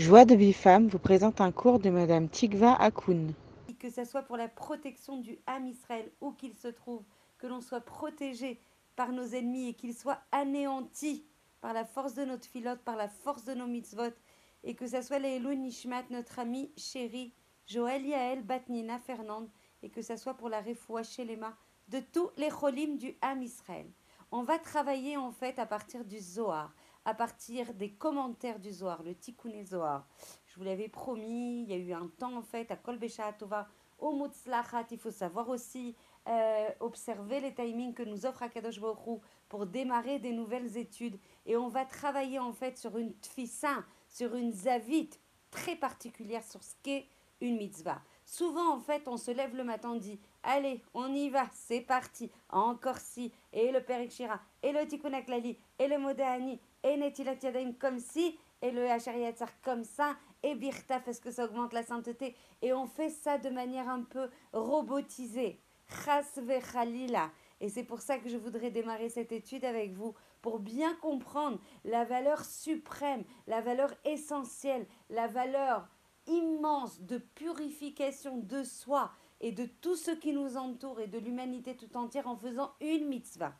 Joie de Bifam vous présente un cours de Madame Tikva Akoun. Que ce soit pour la protection du Ham Israël, où qu'il se trouve, que l'on soit protégé par nos ennemis et qu'il soit anéanti par la force de notre filote, par la force de nos mitzvot, et que ce soit les Nishmat, notre ami chéri, Joël Yael, Batnina, Fernande, et que ce soit pour la Refoua Shelema, de tous les cholim du Ham Israël. On va travailler en fait à partir du Zohar à partir des commentaires du Zohar, le Tikkun Zohar. Je vous l'avais promis, il y a eu un temps en fait à Kol Tova, au Mutzlachat, il faut savoir aussi euh, observer les timings que nous offre Akadosh Baruch pour démarrer des nouvelles études. Et on va travailler en fait sur une tfissa, sur une zavit très particulière sur ce qu'est une mitzvah. Souvent, en fait, on se lève le matin, on dit Allez, on y va, c'est parti. Encore si, et le Père et le Tikkun Aklali, et le Modéani, et Netilat Yadayim comme si, et le Hachariyatzar comme ça, et Birtaf, est-ce que ça augmente la sainteté? Et on fait ça de manière un peu robotisée. Chas Khalila. Et c'est pour ça que je voudrais démarrer cette étude avec vous, pour bien comprendre la valeur suprême, la valeur essentielle, la valeur immense de purification de soi et de tout ce qui nous entoure et de l'humanité tout entière en faisant une mitzvah.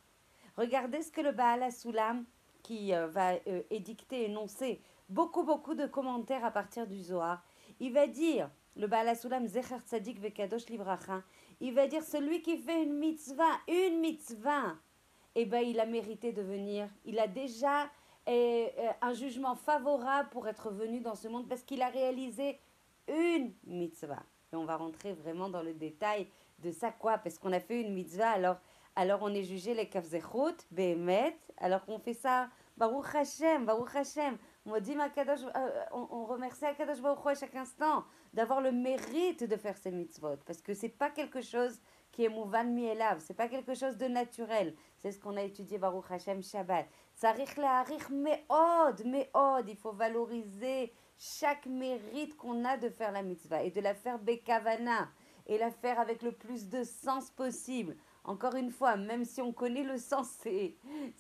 Regardez ce que le Baal Asulam, qui euh, va euh, édicter, énoncer beaucoup, beaucoup de commentaires à partir du Zohar, il va dire, le Baal Asulam Zecher Tzadik Vekadosh Livracha, il va dire celui qui fait une mitzvah, une mitzvah, eh ben il a mérité de venir. Il a déjà et euh, un jugement favorable pour être venu dans ce monde parce qu'il a réalisé une mitzvah. Et on va rentrer vraiment dans le détail de ça, quoi, parce qu'on a fait une mitzvah, alors, alors on est jugé les kafzechut, behemet, alors qu'on fait ça, Baruch Hashem, Baruch Hashem. On, dit, euh, on, on remercie Akadosh Baruch à chaque instant d'avoir le mérite de faire ces mitzvot, parce que c'est pas quelque chose qui est mouvan mielav, c'est pas quelque chose de naturel. C'est ce qu'on a étudié Baruch Hashem Shabbat. Sarich le'arich me'od, me'od. Il faut valoriser chaque mérite qu'on a de faire la mitzvah et de la faire bekavana et la faire avec le plus de sens possible. Encore une fois, même si on connaît le sens, c'est,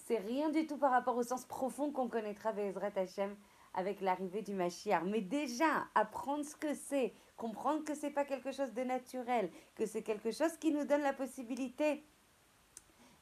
rien du tout par rapport au sens profond qu'on connaîtra avec Ezrat Hashem avec l'arrivée du Mashiach. Mais déjà, apprendre ce que c'est, comprendre que c'est pas quelque chose de naturel, que c'est quelque chose qui nous donne la possibilité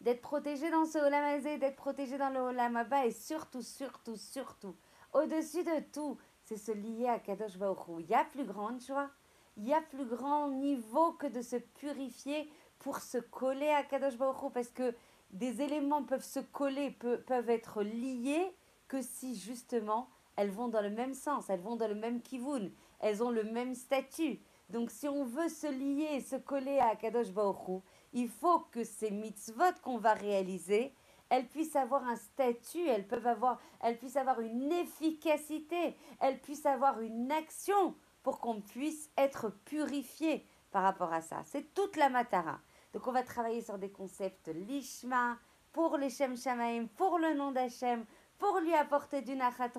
d'être protégé dans ce Olamazé, d'être protégé dans le Olamaba et surtout, surtout, surtout, au-dessus de tout, c'est se lier à Kadosh Baruch Il y a plus grande joie, il y a plus grand niveau que de se purifier pour se coller à Kadosh Baruch parce que des éléments peuvent se coller, peuvent être liés que si justement elles vont dans le même sens, elles vont dans le même kivun, elles ont le même statut. Donc si on veut se lier, se coller à Kadosh Baruch il faut que ces mitzvot qu'on va réaliser, elles puissent avoir un statut, elles peuvent avoir, puissent avoir une efficacité, elles puissent avoir une action pour qu'on puisse être purifié par rapport à ça. C'est toute la matara. Donc on va travailler sur des concepts lishma pour les Shem Shamaim, pour le nom d'Hachem, pour lui apporter du nachat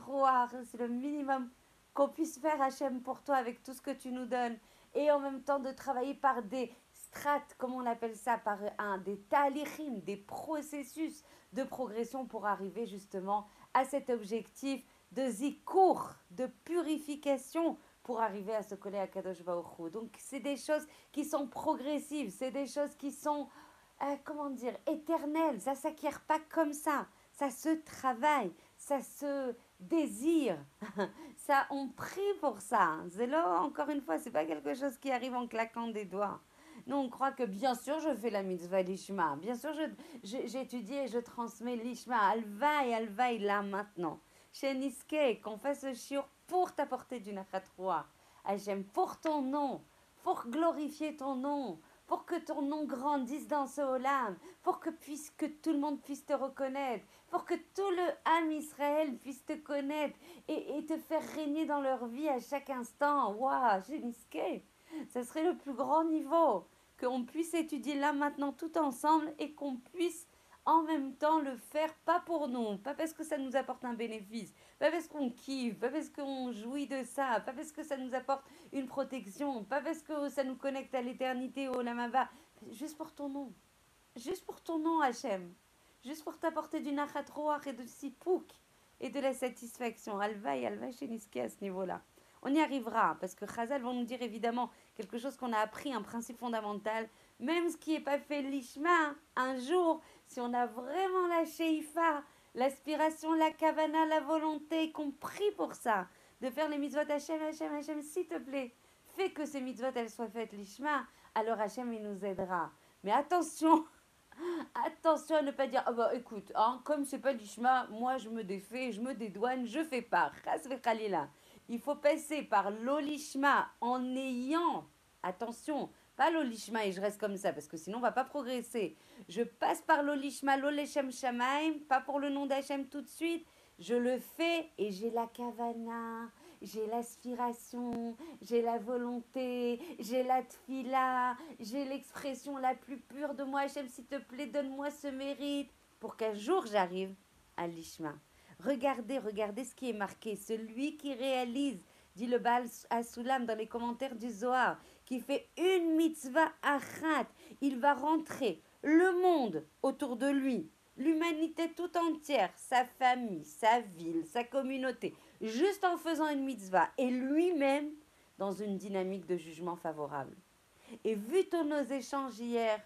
c'est le minimum qu'on puisse faire Hachem pour toi avec tout ce que tu nous donnes et en même temps de travailler par des strates, comme on appelle ça, par un des talichim, des processus de progression pour arriver justement à cet objectif de zikour, de purification pour arriver à se coller à Kadosh Donc c'est des choses qui sont progressives, c'est des choses qui sont, euh, comment dire, éternelles. Ça s'acquiert pas comme ça. Ça se travaille, ça se désire. ça, on prie pour ça. C'est là, encore une fois, c'est pas quelque chose qui arrive en claquant des doigts. Nous, on croit que bien sûr, je fais la mitzvah l'ishma. Bien sûr, j'étudie et je transmets l'ishma. Alvaï, alvaï, là, maintenant. Chez Niske, qu'on fasse ce shiur pour t'apporter du nachatroua. Hachem, pour ton nom, pour glorifier ton nom, pour que ton nom grandisse dans ce olam, pour que, puisse, que tout le monde puisse te reconnaître, pour que tout le âme Israël puisse te connaître et, te faire régner dans leur vie à chaque instant. Waouh, Niske, ce serait le plus grand niveau qu'on puisse étudier là maintenant tout ensemble et qu'on puisse en même temps le faire pas pour nous, pas parce que ça nous apporte un bénéfice, pas parce qu'on kiffe, pas parce qu'on jouit de ça, pas parce que ça nous apporte une protection, pas parce que ça nous connecte à l'éternité au Lamava, juste pour ton nom, juste pour ton nom Hachem, juste pour t'apporter du nachat et de sipouk, et de la satisfaction. Alva et Alva chez à ce niveau-là. On y arrivera, parce que Chazal vont nous dire évidemment quelque chose qu'on a appris, un principe fondamental. Même ce qui n'est pas fait l'ishma, un jour, si on a vraiment la sheifa, l'aspiration, la kavana, la volonté, compris pour ça, de faire les mitzvot Hachem, Hachem, Hachem, s'il te plaît, fais que ces mitzvot, elles soient faites l'ishma, alors Hachem, il nous aidera. Mais attention, attention à ne pas dire, ah bah écoute, hein, comme c'est pas l'ishma, moi je me défais, je me dédouane, je fais pas. Il faut passer par l'olishma en ayant, attention, pas l'olishma et je reste comme ça parce que sinon on va pas progresser. Je passe par l'olishma, l'oleshem shamaim, pas pour le nom d'Hachem tout de suite. Je le fais et j'ai la kavana, j'ai l'aspiration, j'ai la volonté, j'ai la tfila, j'ai l'expression la plus pure de moi. Hachem, s'il te plaît, donne-moi ce mérite pour qu'un jour j'arrive à l'ishma. Regardez, regardez ce qui est marqué. Celui qui réalise, dit le Baal Asulam dans les commentaires du Zohar, qui fait une mitzvah achat, il va rentrer le monde autour de lui, l'humanité tout entière, sa famille, sa ville, sa communauté, juste en faisant une mitzvah, et lui-même dans une dynamique de jugement favorable. Et vu tous nos échanges hier,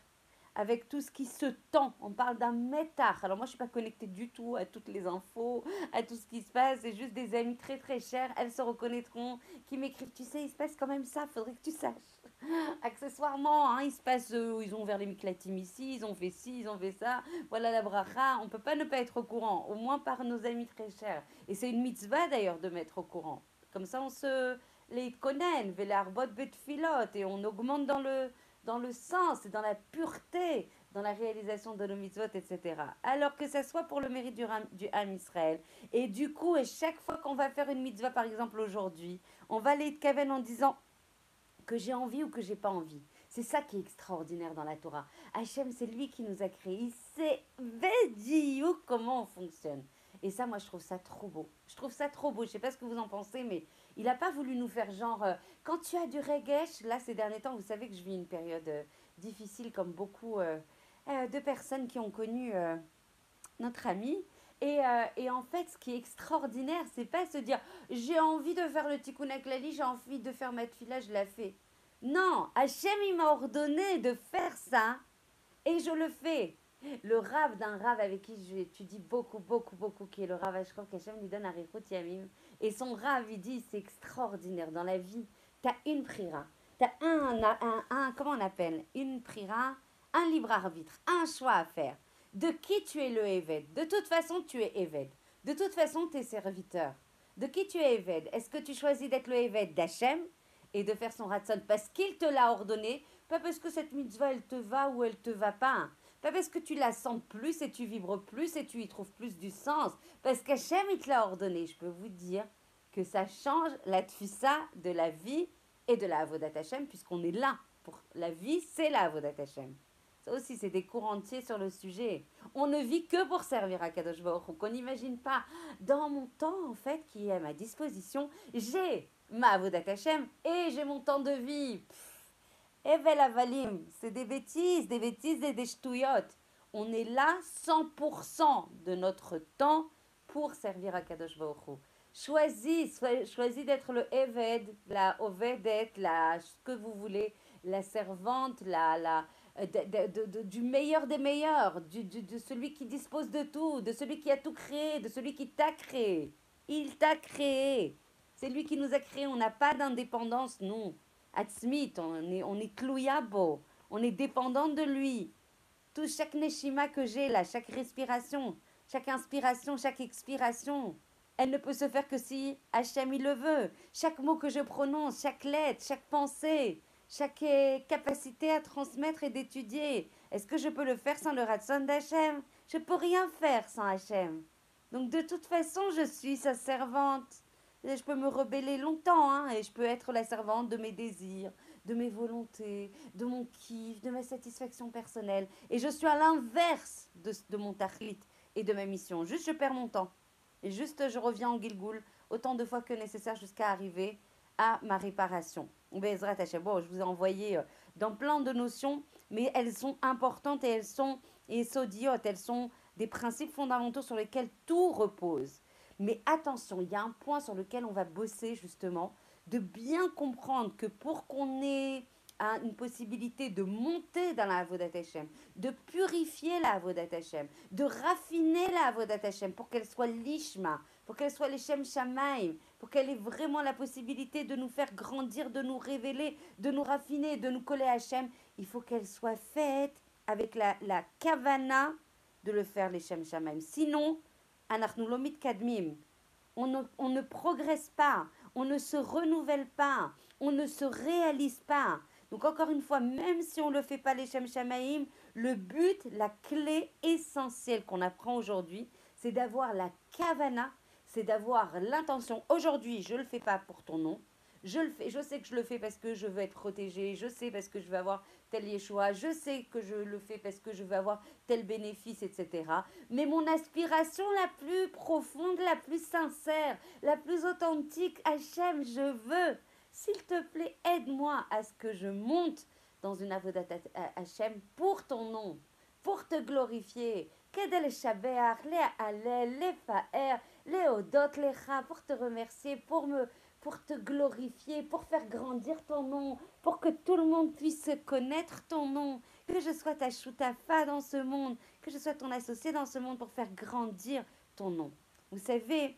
avec tout ce qui se tend. On parle d'un métard. Alors moi, je suis pas connectée du tout à toutes les infos, à tout ce qui se passe. C'est juste des amis très très chers. Elles se reconnaîtront, qui m'écrivent. Tu sais, il se passe quand même ça. Faudrait que tu saches. Accessoirement, hein, il se passe. Euh, ils ont ouvert les miklatim ici. Ils ont fait ci, ils ont fait ça. Voilà la bracha. On peut pas ne pas être au courant. Au moins par nos amis très chers. Et c'est une mitzvah d'ailleurs de mettre au courant. Comme ça, on se les connaît, et on augmente dans le dans le sens et dans la pureté, dans la réalisation de nos mitzvot, etc. Alors que ça soit pour le mérite du, du Ham Israël. Et du coup, chaque fois qu'on va faire une mitzvah, par exemple aujourd'hui, on va aller de Kaven en disant que j'ai envie ou que j'ai pas envie. C'est ça qui est extraordinaire dans la Torah. Hachem, c'est lui qui nous a créés. Il sait comment on fonctionne. Et ça, moi, je trouve ça trop beau. Je trouve ça trop beau. Je sais pas ce que vous en pensez, mais il n'a pas voulu nous faire genre, euh, quand tu as du regesh, là ces derniers temps, vous savez que je vis une période euh, difficile comme beaucoup euh, de personnes qui ont connu notre ami. Et, en fait, ce qui est extraordinaire, c'est pas se dire j'ai envie de faire le tikkun lali, j'ai envie de faire ma fila, je la fais. Non, Hachem il m'a ordonné de faire ça et je le fais. Le rave d'un rave avec qui j'étudie beaucoup, beaucoup, beaucoup, qui est le rave Ashkov, qu'Hachem lui donne un Yamim. Et son rave, il dit, c'est extraordinaire. Dans la vie, tu as une prira. Tu as un, un, un, comment on appelle? Une prira, un libre arbitre, un choix à faire. De qui tu es le Eved? De toute façon, tu es Eved. De toute façon, tu es serviteur. De qui tu es Eved? Est-ce que tu choisis d'être le Eved d'Hachem et de faire son ratson? Parce qu'il te l'a ordonné Pas parce que cette mitzvah, elle te va ou elle te va pas. Pas parce que tu la sens plus et tu vibres plus et tu y trouves plus du sens. Parce qu'Hachem, il te l'a ordonné. Je peux vous dire que ça change la tfissa de la vie et de la avodat Hashem, puisqu'on est là. Pour la vie, c'est la avodat Hashem. Ça aussi, c'est des cours entiers sur le sujet. On ne vit que pour servir à Kadosh Baruch On n'imagine pas. Dans mon temps, en fait, qui est à ma disposition, j'ai ma avodat Hashem et j'ai mon temps de vie. Evel Avalim, c'est des bêtises, des bêtises et des ch'touillottes. On est là 100% de notre temps pour servir à Kadosh Baruch Choisis, choisis d'être le Eved, la Ovedet, la, ce que vous voulez, la servante, la, la, euh, du meilleur des meilleurs, du, de celui qui dispose de tout, de celui qui a tout créé, de celui qui t'a créé. Il t'a créé. C'est lui qui nous a créé. On n'a pas d'indépendance, non. Atzmit, on est, on est on est dépendant de lui. Tout chaque neshima que j'ai là, chaque respiration, chaque inspiration, chaque expiration, elle ne peut se faire que si Hachem il le veut. Chaque mot que je prononce, chaque lettre, chaque pensée, chaque capacité à transmettre et d'étudier, est-ce que je peux le faire sans le ratson d'Hachem? Je peux rien faire sans Hachem. Donc de toute façon, je suis sa servante je peux me rebeller longtemps hein, et je peux être la servante de mes désirs, de mes volontés, de mon kiff, de ma satisfaction personnelle. Et je suis à l'inverse de, mon tachlit et de ma mission. Juste, je perds mon temps. Et juste, je reviens en Gilgoul autant de fois que nécessaire jusqu'à arriver à ma réparation. Bon, je vous ai envoyé euh, dans plein de notions, mais elles sont importantes et elles sont et sodiotes. Elles sont des principes fondamentaux sur lesquels tout repose. Mais attention, il y a un point sur lequel on va bosser justement, de bien comprendre que pour qu'on ait une possibilité de monter dans la Avodat Hashem, de purifier la Avodat Hashem, de raffiner la Avodat Hashem pour qu'elle soit l'ishma, pour qu'elle soit les Shem Shamaim, pour qu'elle ait vraiment la possibilité de nous faire grandir, de nous révéler, de nous raffiner, de nous coller à Hashem, il faut qu'elle soit faite avec la, la kavana de le faire les Shem Shamaim. Sinon. On ne, on ne progresse pas, on ne se renouvelle pas, on ne se réalise pas. Donc encore une fois, même si on ne le fait pas les Shem le but, la clé essentielle qu'on apprend aujourd'hui, c'est d'avoir la kavana c'est d'avoir l'intention, aujourd'hui, je ne le fais pas pour ton nom, je le fais, je sais que je le fais parce que je veux être protégé, je sais parce que je veux avoir tel Yeshua, je sais que je le fais parce que je veux avoir tel bénéfice, etc. Mais mon aspiration la plus profonde, la plus sincère, la plus authentique, Hachem, je veux, s'il te plaît, aide-moi à ce que je monte dans une avodat Hachem pour ton nom, pour te glorifier. Kedel Shabeach, les Alel, les Fa'er, Léodot, Lecha, pour te remercier, pour me pour te glorifier, pour faire grandir ton nom, pour que tout le monde puisse connaître ton nom, que je sois ta choutafa dans ce monde, que je sois ton associé dans ce monde pour faire grandir ton nom. Vous savez,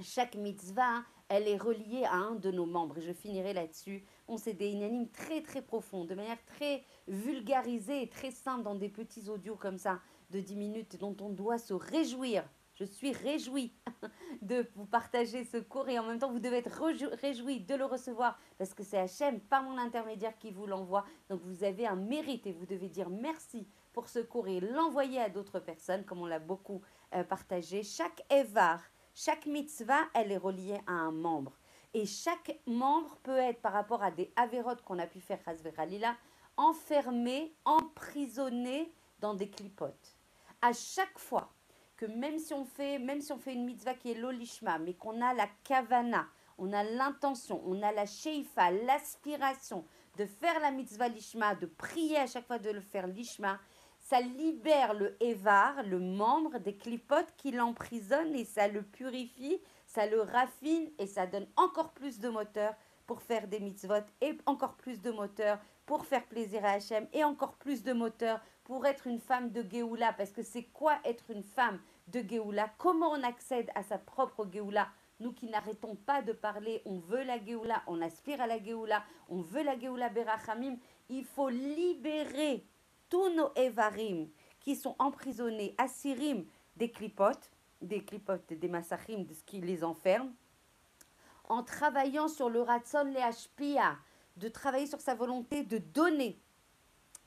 chaque mitzvah, elle est reliée à un de nos membres. Et je finirai là-dessus. On s'est des très très profonds, de manière très vulgarisée et très simple dans des petits audios comme ça de 10 minutes dont on doit se réjouir je suis réjouie de vous partager ce cours et en même temps, vous devez être réjouis de le recevoir parce que c'est Hachem, par mon intermédiaire, qui vous l'envoie. Donc, vous avez un mérite et vous devez dire merci pour ce cours et l'envoyer à d'autres personnes, comme on l'a beaucoup euh, partagé. Chaque Evar, chaque mitzvah, elle est reliée à un membre. Et chaque membre peut être, par rapport à des avérotes qu'on a pu faire, Lila, enfermé, emprisonné dans des clipotes. À chaque fois que même si on fait, même si on fait une mitzvah qui est l'olishma, mais qu'on a la kavana, on a l'intention, on a la sheifa, l'aspiration de faire la mitzvah lishma, de prier à chaque fois de le faire lishma, ça libère le evar, le membre des clipotes qui l'emprisonnent et ça le purifie, ça le raffine et ça donne encore plus de moteur pour faire des mitzvot et encore plus de moteur pour faire plaisir à Hachem et encore plus de moteur pour être une femme de Géoula. Parce que c'est quoi être une femme de Géoula? Comment on accède à sa propre Géoula? Nous qui n'arrêtons pas de parler, on veut la Géoula, on aspire à la Géoula, on veut la Géoula Berachamim. Il faut libérer tous nos Evarim qui sont emprisonnés, à Sirim, des clipotes, des clipotes, des massachim, de ce qui les enferme, en travaillant sur le ratson les hashpia, de travailler sur sa volonté de donner.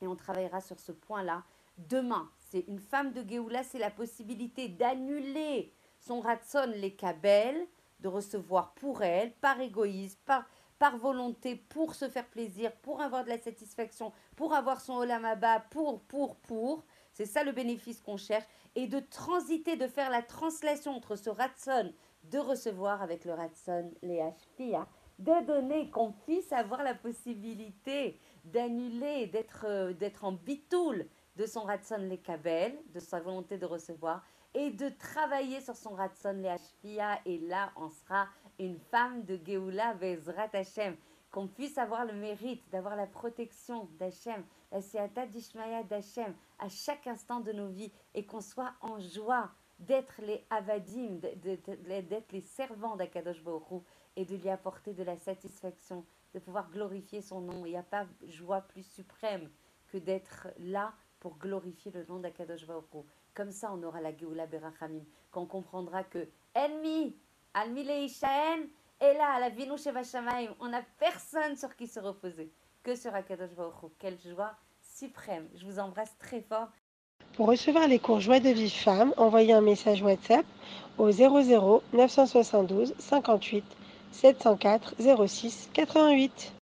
Et on travaillera sur ce point-là demain. C'est une femme de Géoula, c'est la possibilité d'annuler son ratson les kabel, de recevoir pour elle, par égoïsme, par, par volonté, pour se faire plaisir, pour avoir de la satisfaction, pour avoir son olamaba, pour, pour, pour. C'est ça le bénéfice qu'on cherche. Et de transiter, de faire la translation entre ce ratson de recevoir avec le ratson les hashpia de donner, qu'on puisse avoir la possibilité d'annuler, d'être, euh, d'être en bitoul de son ratson les kabel, de sa volonté de recevoir, et de travailler sur son ratson les hashpia, et là on sera une femme de Geoula Bezrat Hashem, qu'on puisse avoir le mérite d'avoir la protection d'Hachem, la siata d'Ishmaya d'Hachem à chaque instant de nos vies, et qu'on soit en joie d'être les avadim, d'être les servants d'Akadosh Baruch et de lui apporter de la satisfaction, de pouvoir glorifier son nom. Il n'y a pas joie plus suprême que d'être là pour glorifier le nom d'Akadosh Baruch Comme ça, on aura la Geoula Berachamim, quand on comprendra que Enmi, Almi Leishaen, est là, la Vinu Sheva on n'a personne sur qui se reposer que sur Akadosh Baruch Quelle joie suprême. Je vous embrasse très fort. Pour recevoir les cours Joie de vie femme, envoyez un message WhatsApp au 00 972 58 704 06 88.